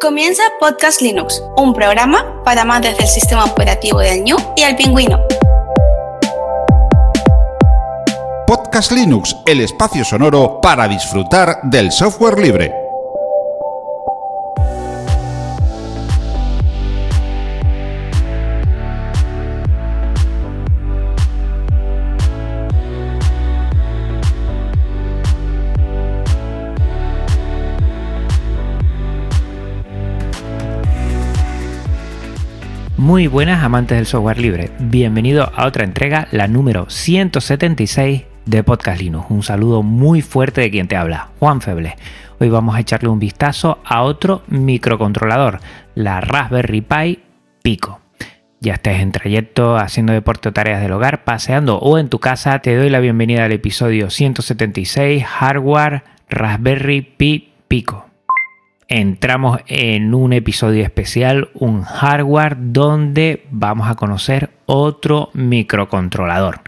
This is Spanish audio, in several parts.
Comienza Podcast Linux, un programa para amantes del sistema operativo del New y el pingüino. Podcast Linux, el espacio sonoro para disfrutar del software libre. Muy buenas amantes del software libre, bienvenido a otra entrega, la número 176 de Podcast Linux. Un saludo muy fuerte de quien te habla, Juan Feble. Hoy vamos a echarle un vistazo a otro microcontrolador, la Raspberry Pi Pico. Ya estés en trayecto, haciendo deporte o tareas del hogar, paseando o en tu casa, te doy la bienvenida al episodio 176 Hardware Raspberry Pi Pico entramos en un episodio especial, un hardware donde vamos a conocer otro microcontrolador.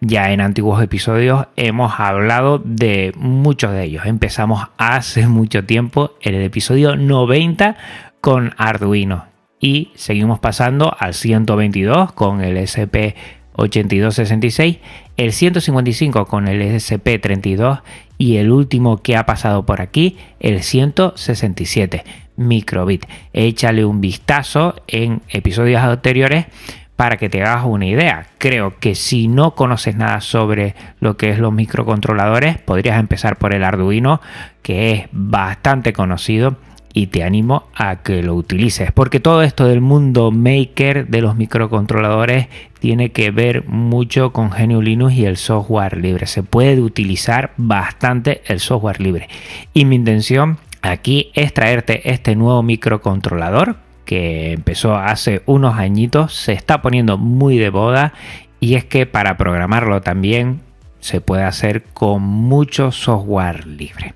Ya en antiguos episodios hemos hablado de muchos de ellos. Empezamos hace mucho tiempo en el episodio 90 con Arduino y seguimos pasando al 122 con el SP8266, el 155 con el SP32 y el último que ha pasado por aquí, el 167 microbit. Échale un vistazo en episodios anteriores para que te hagas una idea. Creo que si no conoces nada sobre lo que es los microcontroladores, podrías empezar por el Arduino, que es bastante conocido y te animo a que lo utilices porque todo esto del mundo maker de los microcontroladores tiene que ver mucho con GNU Linux y el software libre. Se puede utilizar bastante el software libre. Y mi intención aquí es traerte este nuevo microcontrolador que empezó hace unos añitos se está poniendo muy de boda y es que para programarlo también se puede hacer con mucho software libre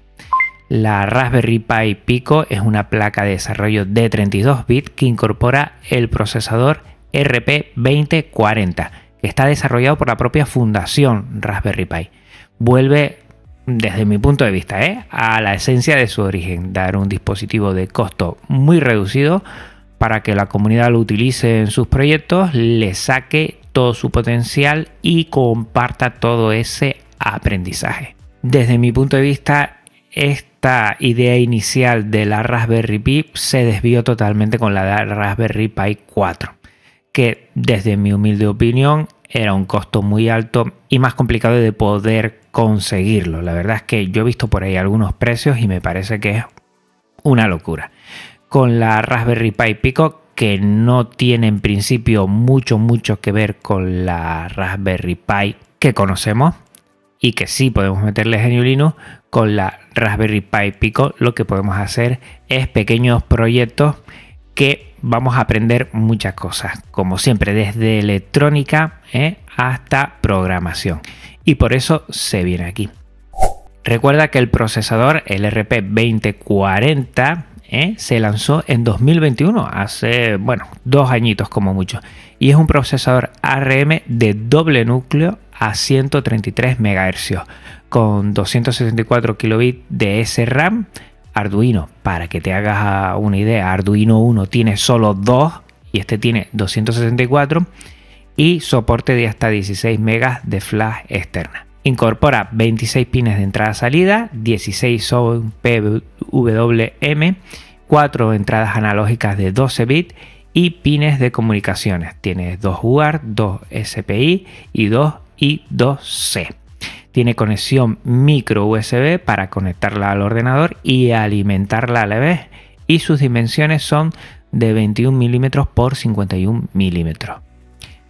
la Raspberry Pi Pico es una placa de desarrollo de 32 bits que incorpora el procesador RP2040, que está desarrollado por la propia fundación Raspberry Pi. Vuelve, desde mi punto de vista, ¿eh? a la esencia de su origen, dar un dispositivo de costo muy reducido para que la comunidad lo utilice en sus proyectos, le saque todo su potencial y comparta todo ese aprendizaje. Desde mi punto de vista, esta idea inicial de la Raspberry Pi se desvió totalmente con la Raspberry Pi 4, que desde mi humilde opinión era un costo muy alto y más complicado de poder conseguirlo. La verdad es que yo he visto por ahí algunos precios y me parece que es una locura. Con la Raspberry Pi Pico, que no tiene en principio mucho, mucho que ver con la Raspberry Pi que conocemos, y que sí podemos meterle GNU Linux, con la Raspberry Pi Pico lo que podemos hacer es pequeños proyectos que vamos a aprender muchas cosas, como siempre, desde electrónica ¿eh? hasta programación. Y por eso se viene aquí. Recuerda que el procesador, el RP2040, ¿eh? se lanzó en 2021, hace, bueno, dos añitos como mucho. Y es un procesador ARM de doble núcleo a 133 MHz con 264 kilobits de SRAM. Arduino, para que te hagas una idea, Arduino 1 tiene solo 2 y este tiene 264 y soporte de hasta 16 megas de flash externa. Incorpora 26 pines de entrada-salida, 16 son PWM, 4 entradas analógicas de 12 bits y pines de comunicaciones. Tiene 2 UART, 2 SPI y 2 y 2C. Tiene conexión micro USB para conectarla al ordenador y alimentarla a la vez. Y sus dimensiones son de 21 milímetros por 51 milímetros.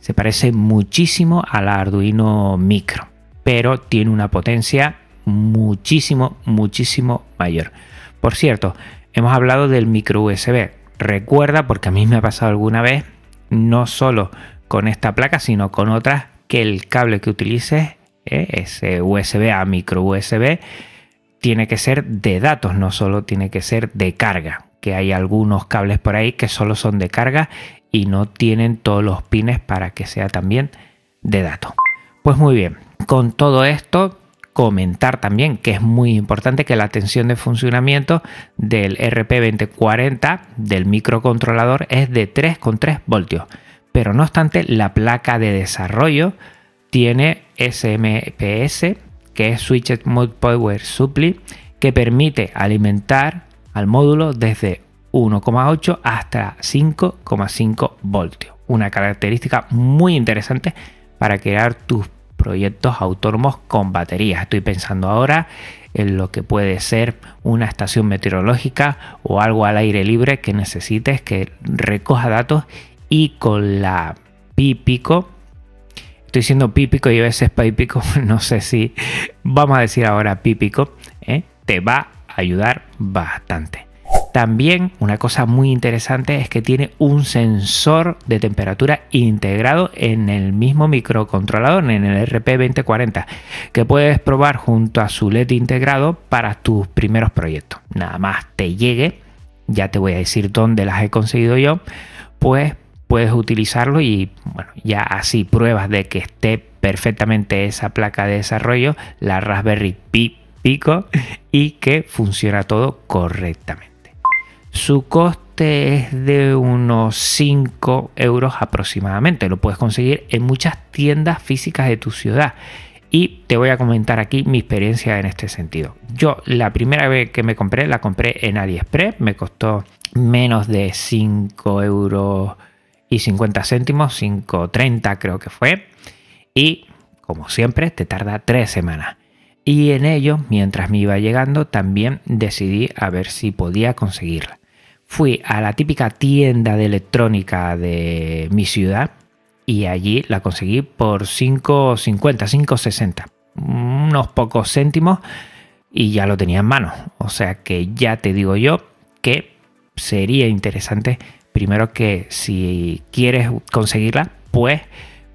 Se parece muchísimo a la Arduino Micro, pero tiene una potencia muchísimo, muchísimo mayor. Por cierto, hemos hablado del micro USB. Recuerda, porque a mí me ha pasado alguna vez, no solo con esta placa, sino con otras que el cable que utilices, ¿eh? ese USB a micro USB, tiene que ser de datos, no solo tiene que ser de carga. Que hay algunos cables por ahí que solo son de carga y no tienen todos los pines para que sea también de datos. Pues muy bien, con todo esto comentar también que es muy importante que la tensión de funcionamiento del RP2040 del microcontrolador es de 3,3 voltios. Pero no obstante, la placa de desarrollo tiene SMPS, que es Switched Mode Power Supply, que permite alimentar al módulo desde 1,8 hasta 5,5 voltios. Una característica muy interesante para crear tus proyectos autónomos con baterías. Estoy pensando ahora en lo que puede ser una estación meteorológica o algo al aire libre que necesites que recoja datos y con la Pipico estoy diciendo Pipico y a veces Pipico no sé si vamos a decir ahora Pipico ¿eh? te va a ayudar bastante también una cosa muy interesante es que tiene un sensor de temperatura integrado en el mismo microcontrolador, en el RP2040, que puedes probar junto a su LED integrado para tus primeros proyectos. Nada más te llegue, ya te voy a decir dónde las he conseguido yo, pues puedes utilizarlo y bueno, ya así pruebas de que esté perfectamente esa placa de desarrollo, la Raspberry Pi Pico y que funciona todo correctamente. Su coste es de unos 5 euros aproximadamente. Lo puedes conseguir en muchas tiendas físicas de tu ciudad. Y te voy a comentar aquí mi experiencia en este sentido. Yo la primera vez que me compré, la compré en AliExpress. Me costó menos de 5 euros y 50 céntimos, 5.30 creo que fue. Y como siempre, te tarda 3 semanas. Y en ello, mientras me iba llegando, también decidí a ver si podía conseguirla fui a la típica tienda de electrónica de mi ciudad y allí la conseguí por 5.50, 5.60, unos pocos céntimos y ya lo tenía en mano. O sea que ya te digo yo que sería interesante primero que si quieres conseguirla, pues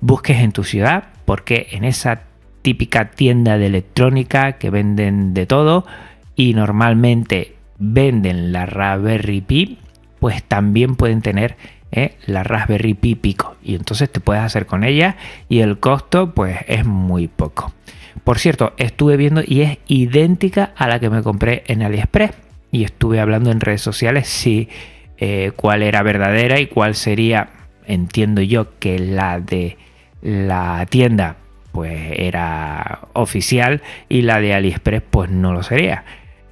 busques en tu ciudad porque en esa típica tienda de electrónica que venden de todo y normalmente venden la Raspberry Pi, pues también pueden tener ¿eh? la Raspberry Pi Pico. Y entonces te puedes hacer con ella y el costo pues es muy poco. Por cierto, estuve viendo y es idéntica a la que me compré en AliExpress. Y estuve hablando en redes sociales si eh, cuál era verdadera y cuál sería, entiendo yo, que la de la tienda pues era oficial y la de AliExpress pues no lo sería.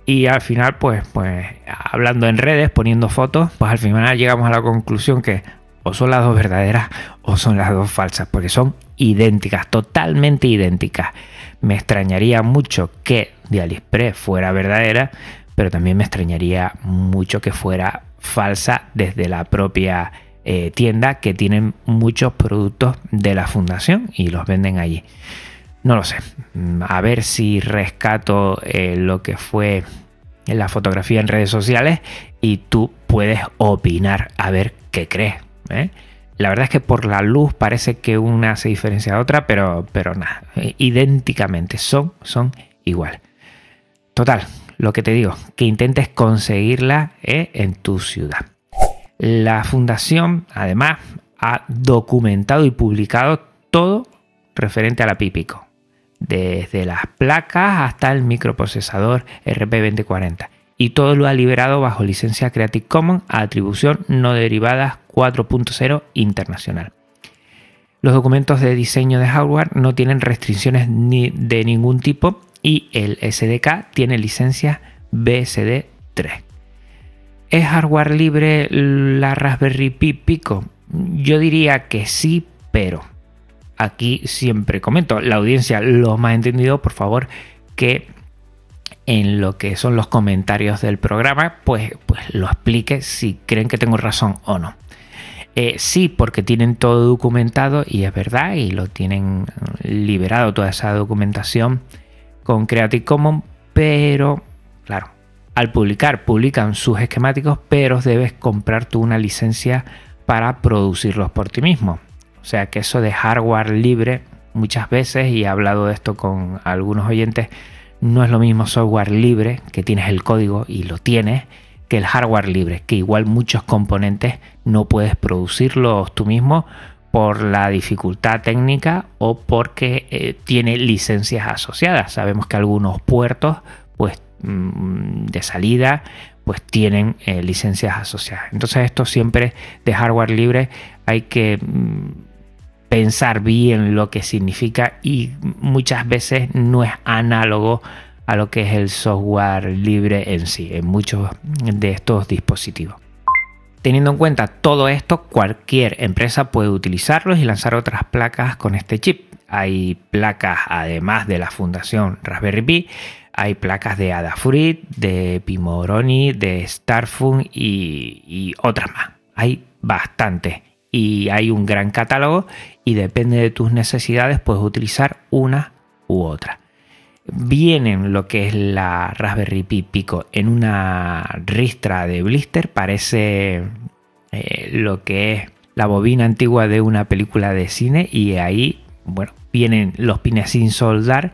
Y al final, pues, pues, hablando en redes, poniendo fotos, pues al final llegamos a la conclusión que o son las dos verdaderas o son las dos falsas, porque son idénticas, totalmente idénticas. Me extrañaría mucho que de AliExpress fuera verdadera, pero también me extrañaría mucho que fuera falsa desde la propia eh, tienda que tienen muchos productos de la fundación y los venden allí. No lo sé. A ver si rescato eh, lo que fue la fotografía en redes sociales y tú puedes opinar a ver qué crees. ¿eh? La verdad es que por la luz parece que una se diferencia de otra, pero, pero nada, idénticamente son, son igual. Total, lo que te digo, que intentes conseguirla en tu ciudad. La fundación, además, ha documentado y publicado todo referente a la Pipico desde las placas hasta el microprocesador RP2040 y todo lo ha liberado bajo licencia Creative Commons a atribución no derivada 4.0 internacional. Los documentos de diseño de hardware no tienen restricciones ni de ningún tipo y el SDK tiene licencia BSD 3. ¿Es hardware libre la Raspberry Pi Pico? Yo diría que sí, pero aquí siempre comento, la audiencia lo más entendido, por favor, que en lo que son los comentarios del programa, pues, pues lo explique si creen que tengo razón o no. Eh, sí, porque tienen todo documentado y es verdad, y lo tienen liberado toda esa documentación con Creative Commons, pero claro, al publicar, publican sus esquemáticos, pero debes comprar tú una licencia para producirlos por ti mismo. O sea que eso de hardware libre muchas veces, y he hablado de esto con algunos oyentes, no es lo mismo software libre, que tienes el código y lo tienes, que el hardware libre, que igual muchos componentes no puedes producirlos tú mismo por la dificultad técnica o porque eh, tiene licencias asociadas. Sabemos que algunos puertos pues, mm, de salida pues tienen eh, licencias asociadas. Entonces esto siempre de hardware libre hay que mm, pensar bien lo que significa y muchas veces no es análogo a lo que es el software libre en sí, en muchos de estos dispositivos. Teniendo en cuenta todo esto, cualquier empresa puede utilizarlos y lanzar otras placas con este chip. Hay placas además de la fundación Raspberry Pi, hay placas de Adafruit, de Pimoroni, de Starfun y, y otras más. Hay bastantes y hay un gran catálogo y depende de tus necesidades puedes utilizar una u otra vienen lo que es la Raspberry Pi Pico en una ristra de blister, parece eh, lo que es la bobina antigua de una película de cine y ahí, bueno, vienen los pines sin soldar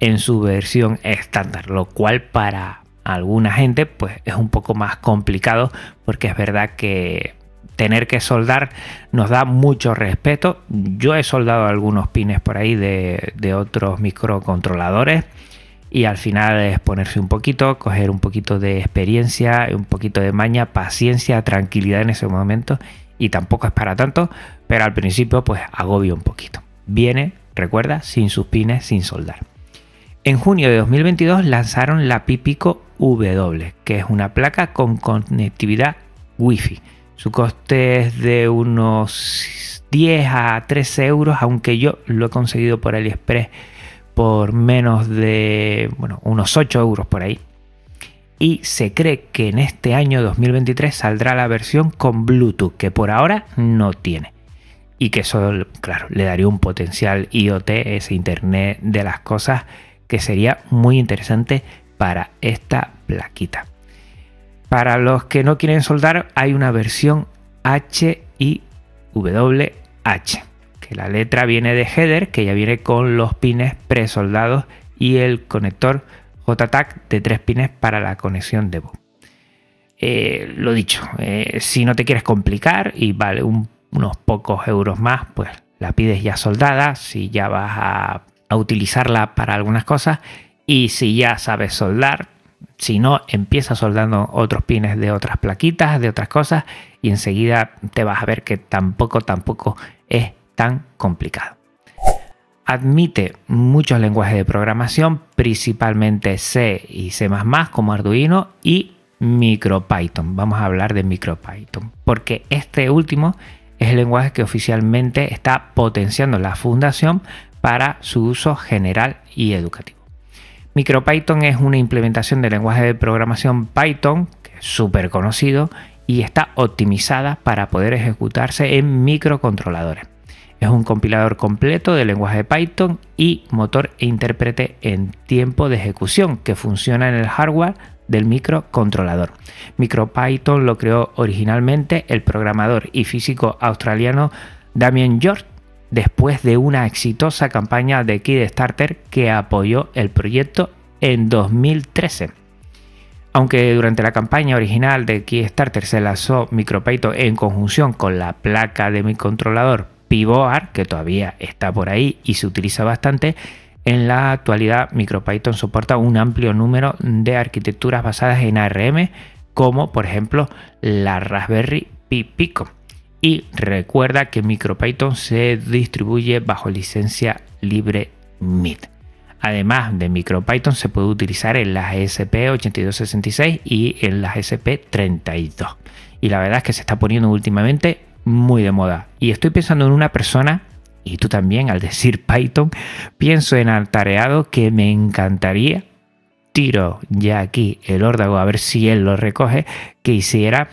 en su versión estándar, lo cual para alguna gente pues es un poco más complicado porque es verdad que tener que soldar nos da mucho respeto. Yo he soldado algunos pines por ahí de, otros microcontroladores y al final es ponerse un poquito, coger un poquito de experiencia, un poquito de maña, paciencia, tranquilidad en ese momento y tampoco es para tanto, pero al principio pues agobio un poquito. Viene, recuerda, sin sus pines, sin soldar. En junio de 2022 lanzaron la Pipico W, que es una placa con conectividad Wi-Fi su coste es de unos 10 a 13 euros, aunque yo lo he conseguido por AliExpress por menos de, bueno, unos 8 euros por ahí. Y se cree que en este año 2023 saldrá la versión con Bluetooth, que por ahora no tiene. Y que eso, claro, le daría un potencial IoT, ese Internet de las cosas, que sería muy interesante para esta plaquita. Para los que no quieren soldar, hay una versión H que la letra viene de header, que ya viene con los pines presoldados y el conector JTAC de tres pines para la conexión de voz. Eh, lo dicho, eh, si no te quieres complicar y vale unos pocos euros más, pues la pides ya soldada, si ya vas a, a utilizarla para algunas cosas y si ya sabes soldar, si no, empieza soldando otros pines de otras plaquitas, de otras cosas, y enseguida te vas a ver que tampoco, tampoco es tan complicado. Admite muchos lenguajes de programación, principalmente C y C como Arduino y MicroPython. Vamos a hablar de MicroPython, porque este último es el lenguaje que oficialmente está potenciando la fundación para su uso general y educativo. MicroPython es una implementación del lenguaje de programación Python, súper conocido, y está optimizada para poder ejecutarse en microcontroladores. Es un compilador completo del lenguaje de Python y motor e intérprete en tiempo de ejecución que funciona en el hardware del microcontrolador. MicroPython lo creó originalmente el programador y físico australiano Damien George después de una exitosa campaña de Kickstarter que apoyó el proyecto en 2013. Aunque durante la campaña original de Kickstarter se lanzó MicroPython en conjunción con la placa de mi controlador Pivoar, que todavía está por ahí y se utiliza bastante, en la actualidad MicroPython soporta un amplio número de arquitecturas basadas en ARM, como por ejemplo la Raspberry Pi Pico y recuerda que MicroPython se distribuye bajo licencia libre MIT. Además de MicroPython se puede utilizar en las ESP8266 y en las ESP32. Y la verdad es que se está poniendo últimamente muy de moda. Y estoy pensando en una persona, y tú también al decir Python, pienso en Altareado que me encantaría, tiro ya aquí el órdago a ver si él lo recoge, que hiciera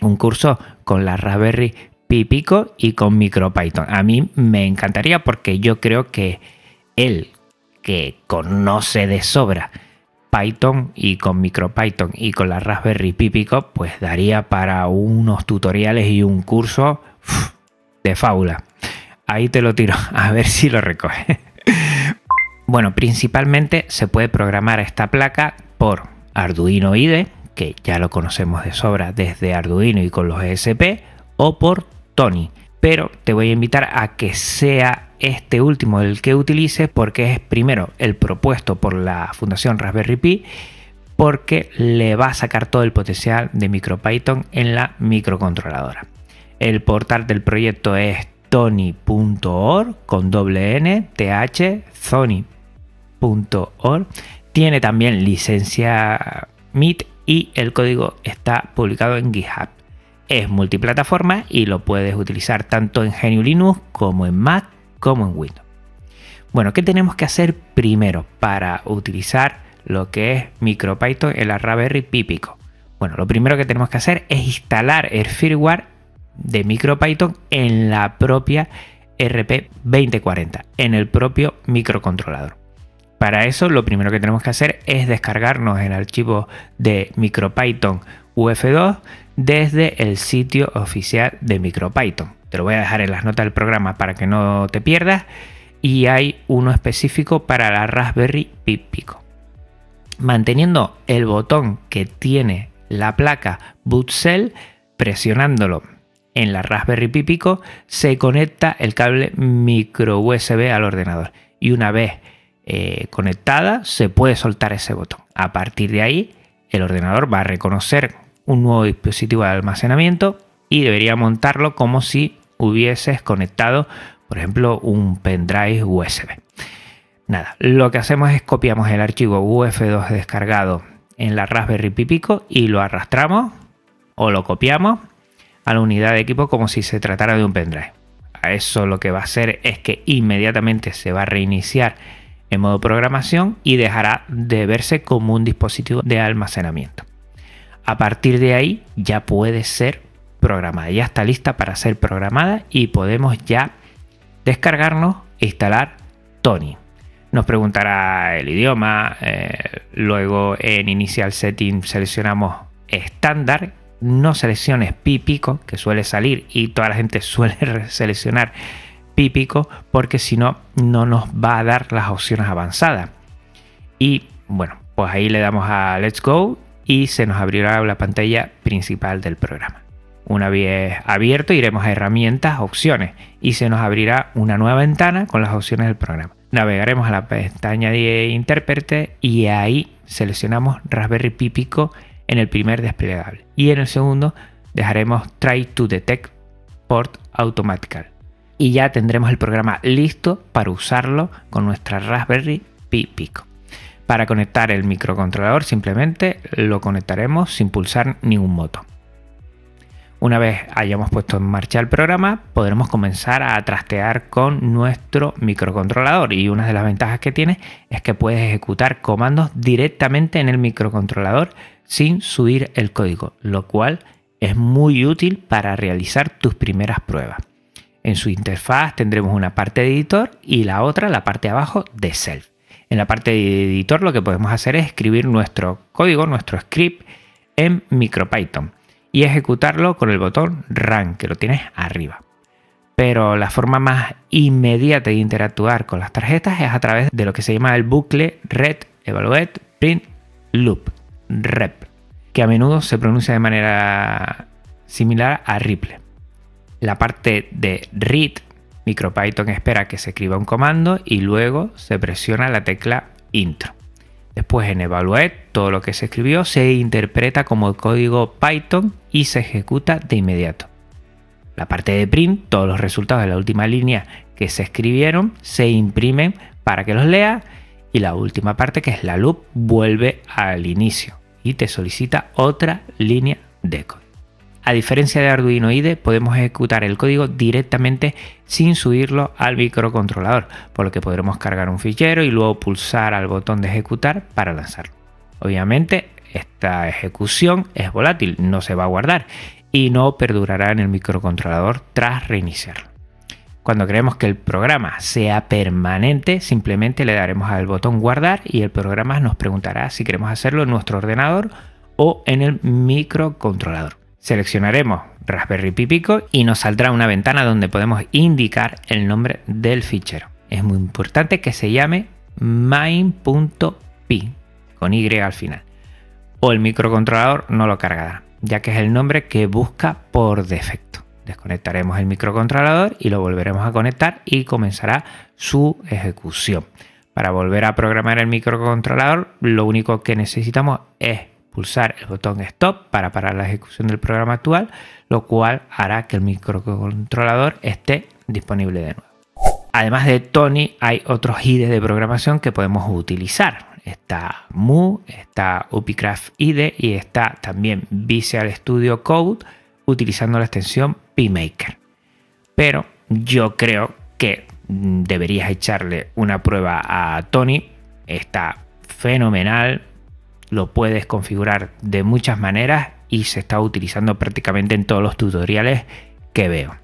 un curso con la Raspberry Pi Pico y con MicroPython. A mí me encantaría porque yo creo que él, que conoce de sobra Python y con MicroPython y con la Raspberry Pi Pico, pues daría para unos tutoriales y un curso de faula. Ahí te lo tiro, a ver si lo recoge. bueno, principalmente se puede programar esta placa por Arduino IDE, que ya lo conocemos de sobra desde Arduino y con los ESP, o por Tony, pero te voy a invitar a que sea este último el que utilices porque es primero el propuesto por la Fundación Raspberry Pi porque le va a sacar todo el potencial de MicroPython en la microcontroladora. El portal del proyecto es tony.org con doble n th. Tiene también licencia MIT y el código está publicado en GitHub. Es multiplataforma y lo puedes utilizar tanto en GNU Linux como en Mac como en Windows. Bueno, ¿qué tenemos que hacer primero para utilizar lo que es MicroPython en la Raspberry Pi Pico? Bueno, lo primero que tenemos que hacer es instalar el firmware de MicroPython en la propia RP2040, en el propio microcontrolador. Para eso lo primero que tenemos que hacer es descargarnos el archivo de MicroPython UF2 desde el sitio oficial de MicroPython. Te lo voy a dejar en las notas del programa para que no te pierdas. Y hay uno específico para la Raspberry Pi Pico. Manteniendo el botón que tiene la placa Boot Cell, presionándolo en la Raspberry Pi Pico, se conecta el cable micro USB al ordenador. Y una vez eh, conectada, se puede soltar ese botón. A partir de ahí, el ordenador va a reconocer un nuevo dispositivo de almacenamiento y debería montarlo como si hubieses conectado, por ejemplo, un pendrive USB. Nada, lo que hacemos es copiamos el archivo UF2 descargado en la Raspberry Pi Pico y lo arrastramos o lo copiamos a la unidad de equipo como si se tratara de un pendrive. A eso lo que va a hacer es que inmediatamente se va a reiniciar en modo programación y dejará de verse como un dispositivo de almacenamiento. A partir de ahí ya puede ser programada, ya está lista para ser programada y podemos ya descargarnos e instalar Tony. Nos preguntará el idioma, eh, luego en Initial Setting seleccionamos estándar, no selecciones pi pico, que suele salir y toda la gente suele seleccionar Pipico porque si no, no nos va a dar las opciones avanzadas. Y bueno, pues ahí le damos a Let's Go y se nos abrirá la pantalla principal del programa. Una vez abierto iremos a herramientas, opciones y se nos abrirá una nueva ventana con las opciones del programa. Navegaremos a la pestaña de intérprete y ahí seleccionamos Raspberry Pi Pico en el primer desplegable y en el segundo dejaremos Try to Detect Port Automatical y ya tendremos el programa listo para usarlo con nuestra Raspberry Pi Pico. Para conectar el microcontrolador simplemente lo conectaremos sin pulsar ningún botón. Una vez hayamos puesto en marcha el programa, podremos comenzar a trastear con nuestro microcontrolador y una de las ventajas que tiene es que puedes ejecutar comandos directamente en el microcontrolador sin subir el código, lo cual es muy útil para realizar tus primeras pruebas. En su interfaz tendremos una parte de editor y la otra, la parte de abajo, de self. En la parte de editor lo que podemos hacer es escribir nuestro código, nuestro script en MicroPython y ejecutarlo con el botón Run, que lo tienes arriba. Pero la forma más inmediata de interactuar con las tarjetas es a través de lo que se llama el bucle Red Evaluate Print Loop, REP, que a menudo se pronuncia de manera similar a Ripple la parte de read, MicroPython espera que se escriba un comando y luego se presiona la tecla intro. Después en evaluate todo lo que se escribió se interpreta como código Python y se ejecuta de inmediato. La parte de print, todos los resultados de la última línea que se escribieron se imprimen para que los lea y la última parte que es la loop vuelve al inicio y te solicita otra línea de código. A diferencia de Arduino IDE, podemos ejecutar el código directamente sin subirlo al microcontrolador, por lo que podremos cargar un fichero y luego pulsar al botón de ejecutar para lanzarlo. Obviamente, esta ejecución es volátil, no se va a guardar y no perdurará en el microcontrolador tras reiniciarlo. Cuando queremos que el programa sea permanente, simplemente le daremos al botón guardar y el programa nos preguntará si queremos hacerlo en nuestro ordenador o en el microcontrolador. Seleccionaremos Raspberry Pi Pico y nos saldrá una ventana donde podemos indicar el nombre del fichero. Es muy importante que se llame main.py con Y al final. O el microcontrolador no lo cargará, ya que es el nombre que busca por defecto. desconectaremos el microcontrolador y lo volveremos a conectar y comenzará su ejecución. Para volver a programar el microcontrolador, lo único que necesitamos es pulsar el botón Stop para parar la ejecución del programa actual, lo cual hará que el microcontrolador esté disponible de nuevo. Además de Tony, hay otros IDE de programación que podemos utilizar. Está Mu, está Upicraft IDE y está también Visual Studio Code utilizando la extensión PMaker. Pero yo creo que deberías echarle una prueba a Tony. Está fenomenal, lo puedes configurar de muchas maneras y se está utilizando prácticamente en todos los tutoriales que veo.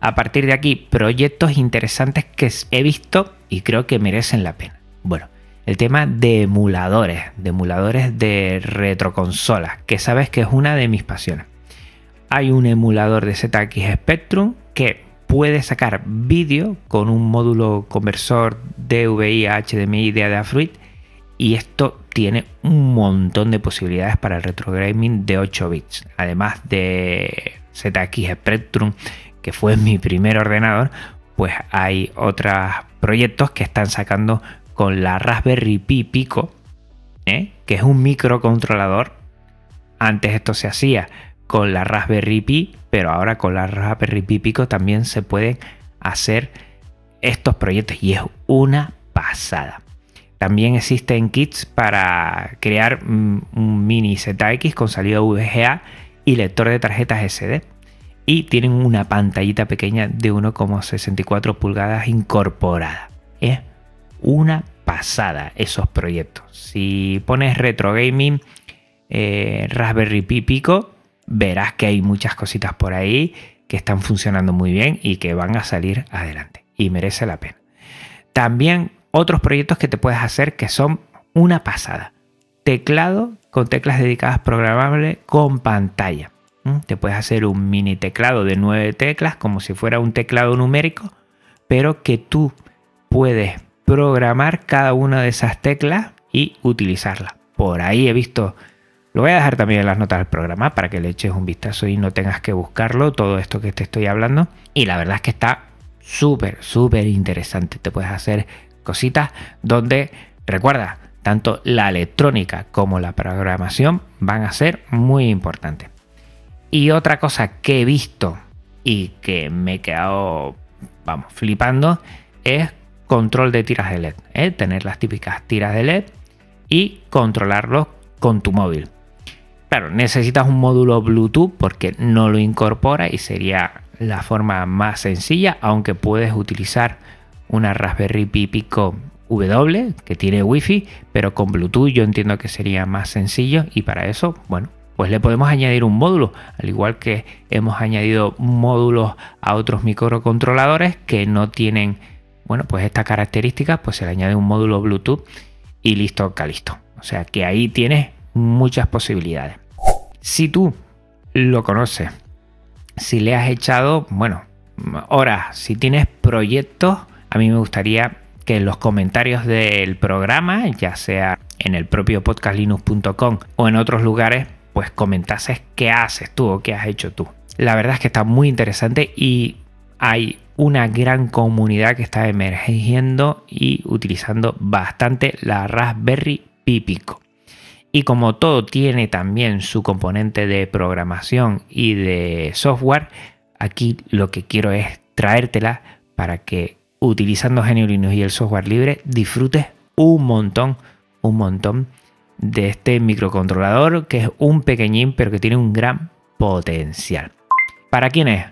A partir de aquí, proyectos interesantes que he visto y creo que merecen la pena. Bueno, el tema de emuladores, de emuladores de retroconsolas, que sabes que es una de mis pasiones. Hay un emulador de ZX Spectrum que puede sacar vídeo con un módulo conversor DVI a HDMI de Adafruit y esto tiene un montón de posibilidades para el retro gaming de 8 bits. Además de ZX Spectrum, que fue mi primer ordenador, pues hay otros proyectos que están sacando con la Raspberry Pi Pico, ¿eh? que es un microcontrolador. Antes esto se hacía con la Raspberry Pi, pero ahora con la Raspberry Pi Pico también se pueden hacer estos proyectos y es una pasada. También existen kits para crear un mini ZX con salida VGA y lector de tarjetas SD. Y tienen una pantallita pequeña de 1,64 pulgadas incorporada. Es una pasada esos proyectos. Si pones retro gaming, eh, Raspberry Pi Pico, verás que hay muchas cositas por ahí que están funcionando muy bien y que van a salir adelante. Y merece la pena. También otros proyectos que te puedes hacer que son una pasada. Teclado con teclas dedicadas programables con pantalla. Te puedes hacer un mini teclado de nueve teclas como si fuera un teclado numérico, pero que tú puedes programar cada una de esas teclas y utilizarla. Por ahí he visto, lo voy a dejar también en las notas del programa para que le eches un vistazo y no tengas que buscarlo, todo esto que te estoy hablando. Y la verdad es que está súper, súper interesante. Te puedes hacer cositas donde, recuerda, tanto la electrónica como la programación van a ser muy importantes. Y otra cosa que he visto y que me he quedado, vamos, flipando, es control de tiras de LED. ¿eh? Tener las típicas tiras de LED y controlarlos con tu móvil. Claro, necesitas un módulo Bluetooth porque no lo incorpora y sería la forma más sencilla, aunque puedes utilizar una Raspberry Pi Pico W que tiene Wi-Fi, pero con Bluetooth yo entiendo que sería más sencillo y para eso, bueno, pues le podemos añadir un módulo, al igual que hemos añadido módulos a otros microcontroladores que no tienen, bueno, pues esta característica, pues se le añade un módulo Bluetooth y listo, calisto. O sea que ahí tienes muchas posibilidades. Si tú lo conoces, si le has echado, bueno, horas, si tienes proyectos a mí me gustaría que en los comentarios del programa, ya sea en el propio podcastlinux.com o en otros lugares, pues comentases qué haces tú o qué has hecho tú. La verdad es que está muy interesante y hay una gran comunidad que está emergiendo y utilizando bastante la Raspberry Pi Pico. Y como todo tiene también su componente de programación y de software, aquí lo que quiero es traértela para que utilizando GNU Linux y el software libre, disfrutes un montón, un montón de este microcontrolador que es un pequeñín pero que tiene un gran potencial. ¿Para quién es?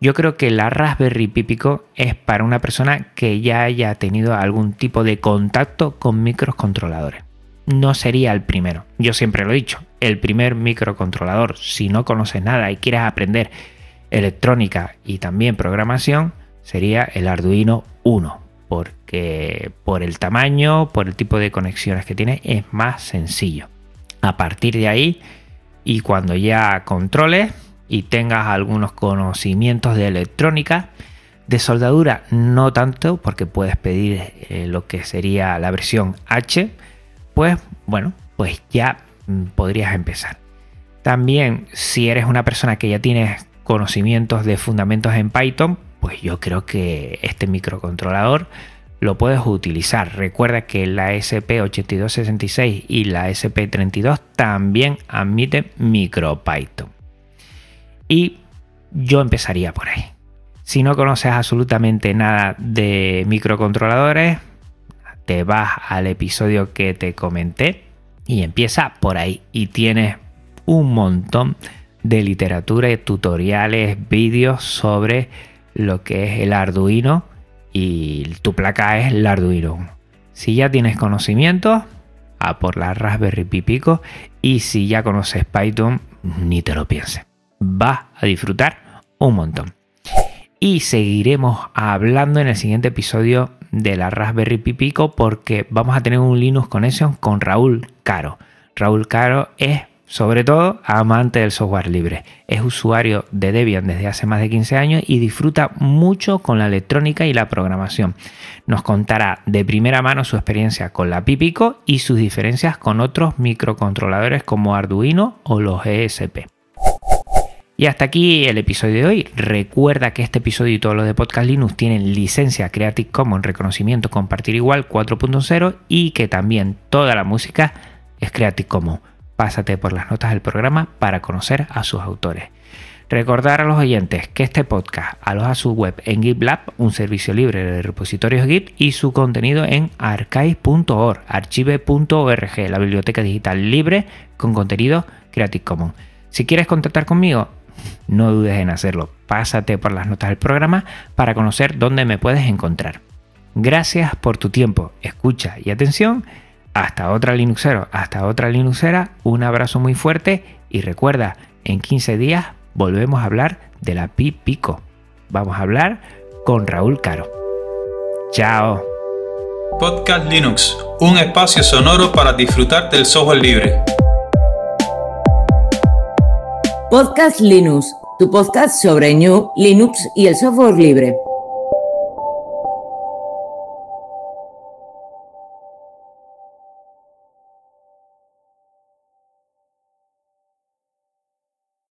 Yo creo que la Raspberry Pi Pico es para una persona que ya haya tenido algún tipo de contacto con microcontroladores. No sería el primero. Yo siempre lo he dicho, el primer microcontrolador, si no conoces nada y quieres aprender electrónica y también programación, sería el Arduino 1, porque por el tamaño, por el tipo de conexiones que tiene, es más sencillo. A partir de ahí, y cuando ya controles y tengas algunos conocimientos de electrónica, de soldadura no tanto, porque puedes pedir eh, lo que sería la versión H, pues bueno, pues ya mm, podrías empezar. También si eres una persona que ya tienes conocimientos de fundamentos en Python, pues yo creo que este microcontrolador lo puedes utilizar. Recuerda que la SP8266 y la SP32 también admiten MicroPython. Y yo empezaría por ahí. Si no conoces absolutamente nada de microcontroladores, te vas al episodio que te comenté y empieza por ahí. Y tienes un montón de literatura tutoriales, vídeos sobre lo que es el Arduino y tu placa es el Arduino. Si ya tienes conocimiento, a por la Raspberry Pi Pico y si ya conoces Python, ni te lo pienses. Vas a disfrutar un montón. Y seguiremos hablando en el siguiente episodio de la Raspberry Pi Pico porque vamos a tener un Linux Connection con Raúl Caro. Raúl Caro es sobre todo amante del software libre. Es usuario de Debian desde hace más de 15 años y disfruta mucho con la electrónica y la programación. Nos contará de primera mano su experiencia con la Pipico y sus diferencias con otros microcontroladores como Arduino o los ESP. Y hasta aquí el episodio de hoy. Recuerda que este episodio y todos los de Podcast Linux tienen licencia Creative Commons reconocimiento compartir igual 4.0 y que también toda la música es Creative Commons pásate por las notas del programa para conocer a sus autores. Recordar a los oyentes que este podcast aloja su web en GitLab, un servicio libre de repositorios Git, y su contenido en archive.org, archive.org, la biblioteca digital libre con contenido Creative Commons. Si quieres contactar conmigo, no dudes en hacerlo. Pásate por las notas del programa para conocer dónde me puedes encontrar. Gracias por tu tiempo, escucha y atención hasta otra Linuxero, hasta otra Linuxera, un abrazo muy fuerte y recuerda, en 15 días volvemos a hablar de la Pi Pico. Vamos a hablar con Raúl Caro. Chao. Podcast Linux, un espacio sonoro para disfrutar del software libre. Podcast Linux, tu podcast sobre New, Linux y el software libre.